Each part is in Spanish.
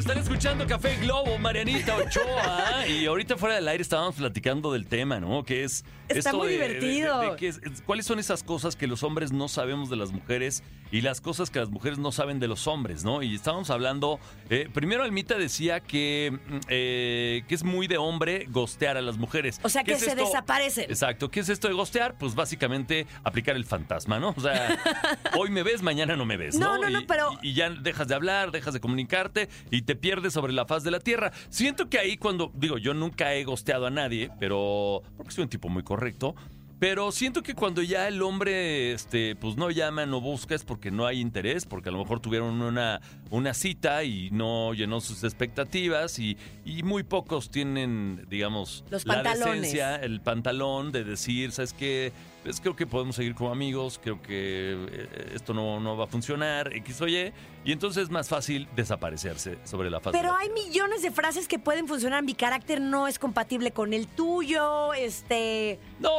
Están escuchando Café Globo, Marianita Ochoa. y ahorita fuera del aire estábamos platicando del tema, ¿no? Que es. Está muy divertido. que es- ¿Cuáles son esas cosas que los hombres no sabemos de las mujeres y las cosas que las mujeres no saben de los hombres, ¿no? Y estábamos hablando. eh, primero, Almita decía que, mm, eh, que es muy de hombre gostear a las mujeres. O sea, ¿Qué que es se esto? desaparecen. Exacto. ¿Qué es esto de gostear? Pues básicamente aplicar el fantasma, ¿no? O sea, hoy me ves, mañana no me ves, ¿no? No, no, no, Y- pero- y ya dejas de hablar, dejas de comunicarte y te pierdes sobre la faz de la tierra. Siento que ahí cuando, digo, yo nunca he gosteado a nadie, pero porque soy un tipo muy correcto. Pero siento que cuando ya el hombre, este, pues no llama, no busca, es porque no hay interés, porque a lo mejor tuvieron una, una cita y no llenó sus expectativas y, y muy pocos tienen, digamos, Los la pantalones. decencia, el pantalón de decir, ¿sabes qué? Pues creo que podemos seguir como amigos, creo que eh, esto no, no va a funcionar, X o Y, y entonces es más fácil desaparecerse sobre la faz de Pero la hay millones de frases que pueden funcionar. Mi carácter no es compatible con el tuyo. Este. No,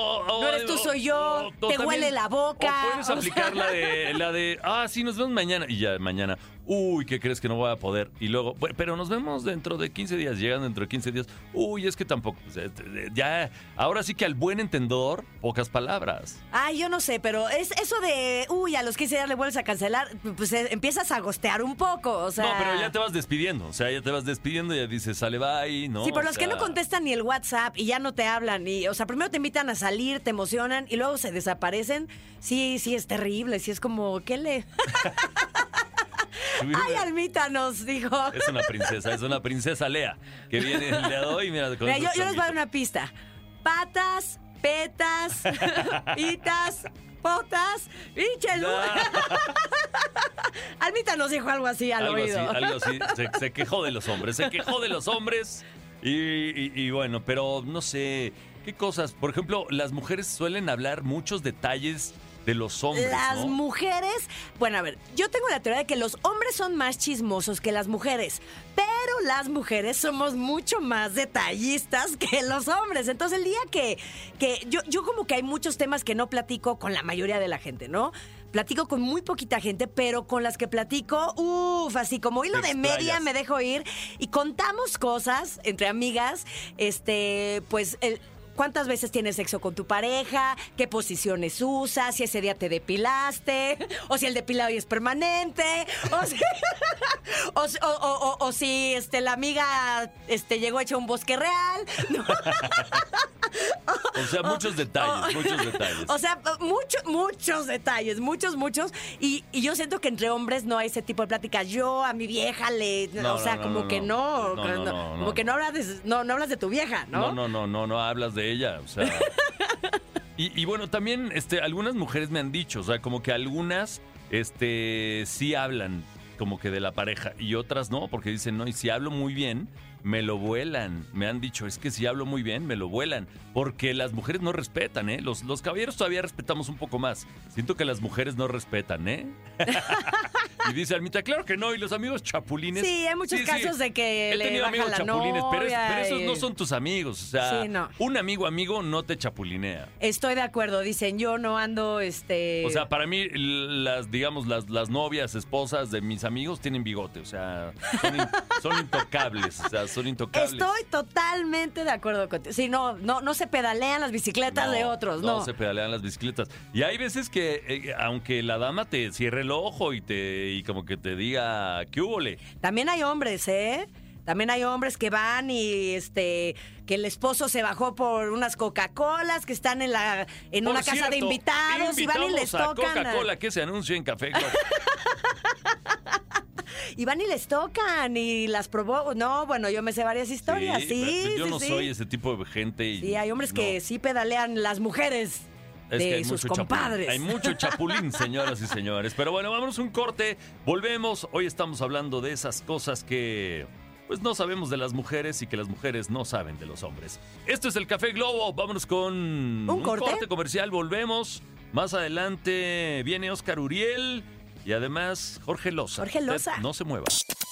o- o- No eres tú, soy yo, te huele la boca, puedes aplicar la de, la de, ah, sí, nos vemos mañana. Y ya mañana, uy, ¿qué crees que no voy a poder? Y luego, "Bueno, pero nos vemos dentro de 15 días. Llegan dentro de 15 días. Uy, es que tampoco. sea, ya, ahora sí que al buen entendedor, pocas palabras. Ay, yo no sé, pero es eso de. Uy, a los 15 días le vuelves a cancelar. Pues eh, empiezas a gostear un poco. O sea. No, pero ya te vas despidiendo. O sea, ya te vas despidiendo y ya dices, sale bye, ¿no? Sí, pero los que no contestan ni el WhatsApp y ya no te hablan, y, o sea, primero te invitan a salir, te emocionan y luego se desaparecen, sí, sí es terrible, sí es como, ¿qué le? Ay, Almita nos dijo. Es una princesa, es una princesa Lea, que viene el día de hoy, mira, con Mira, yo, les voy a dar una pista. Patas, petas, pitas, potas, y Almita nos dijo algo así al algo así, oído. algo así. Se, se quejó de los hombres, se quejó de los hombres. Y, y- y bueno, pero no sé, ¿qué cosas? Por ejemplo, las mujeres suelen hablar muchos detalles de los hombres, Las ¿no? mujeres, bueno, a ver, yo tengo la teoría de que los hombres son más chismosos que las mujeres, pero las mujeres somos mucho más detallistas que los hombres. Entonces, el día que, que yo, yo como que hay muchos temas que no platico con la mayoría de la gente, ¿no? Platico con muy poquita gente, pero con las que platico, uff, así como hilo de media me dejo ir y contamos cosas entre amigas, este, pues el- ¿Cuántas veces tienes sexo con tu pareja? ¿Qué posiciones usas? Si ese día te depilaste, o si el depilado es permanente, o si, o, o- o si este, la amiga este, llegó hecha un bosque real. ¿no? O sea, muchos detalles, muchos detalles. O sea, muchos, muchos detalles, muchos, muchos. Y, y yo siento que entre hombres no hay ese tipo de pláticas. Yo a mi vieja le. No, o sea, no, como no, que no. no. No, que no, como que no hablas, de, no, no hablas de tu vieja, ¿no? No, no, no, no, no hablas de ella, o sea. Y, y bueno, también este, algunas mujeres me han dicho, o sea, como que algunas este, sí hablan como que de la pareja y otras no, porque dicen, no, y si hablo muy bien, me lo vuelan. Me han dicho, es que si hablo muy bien, me lo vuelan. Porque las mujeres no respetan, ¿eh? Los, los caballeros todavía respetamos un poco más. Siento que las mujeres no respetan, ¿eh? y dice Almita, claro que no, y los amigos chapulines. Sí, hay muchos casos de que He le tenido amigos la chapulines, pero, es- novia pero esos no son tus amigos. O sea, Sí, no. un amigo amigo no te chapulinea. Estoy de acuerdo, dicen, yo no ando, este... O sea, para mí, las, digamos, las, las novias, esposas de mis amigos tienen bigote. O sea, son, in- son intocables. O sea, son intocables. Estoy totalmente de acuerdo contigo. Sí, no, no, no se pedalean las bicicletas No, de otros, no. No se pedalean las bicicletas. Y hay veces que, eh, aunque la dama te cierre el ojo y te y como que te diga, ¿qué húbole? También hay hombres, ¿eh? También hay hombres que van y este que el esposo se bajó por unas Coca-Colas que están en la en Por una casa de invitados y van y les a tocan Coca-Cola que se anunció en Café y van y les tocan y las probó. No, bueno, yo me sé varias historias, sí. yo sí, no sí. soy ese tipo de gente. Y Sí, hay hombres no. que sí pedalean las mujeres Es que de hay sus mucho chapulín. compadres. Hay mucho chapulín, señoras y señores. Pero bueno, vámonos un corte. Volvemos. Hoy estamos hablando de esas cosas que pues no sabemos de las mujeres y que las mujeres no saben de los hombres. Esto es el Café Globo. Vámonos con un, corte? comercial. Volvemos. Más adelante viene Oscar Uriel y además Jorge Loza. Jorge Usted Loza. No se mueva.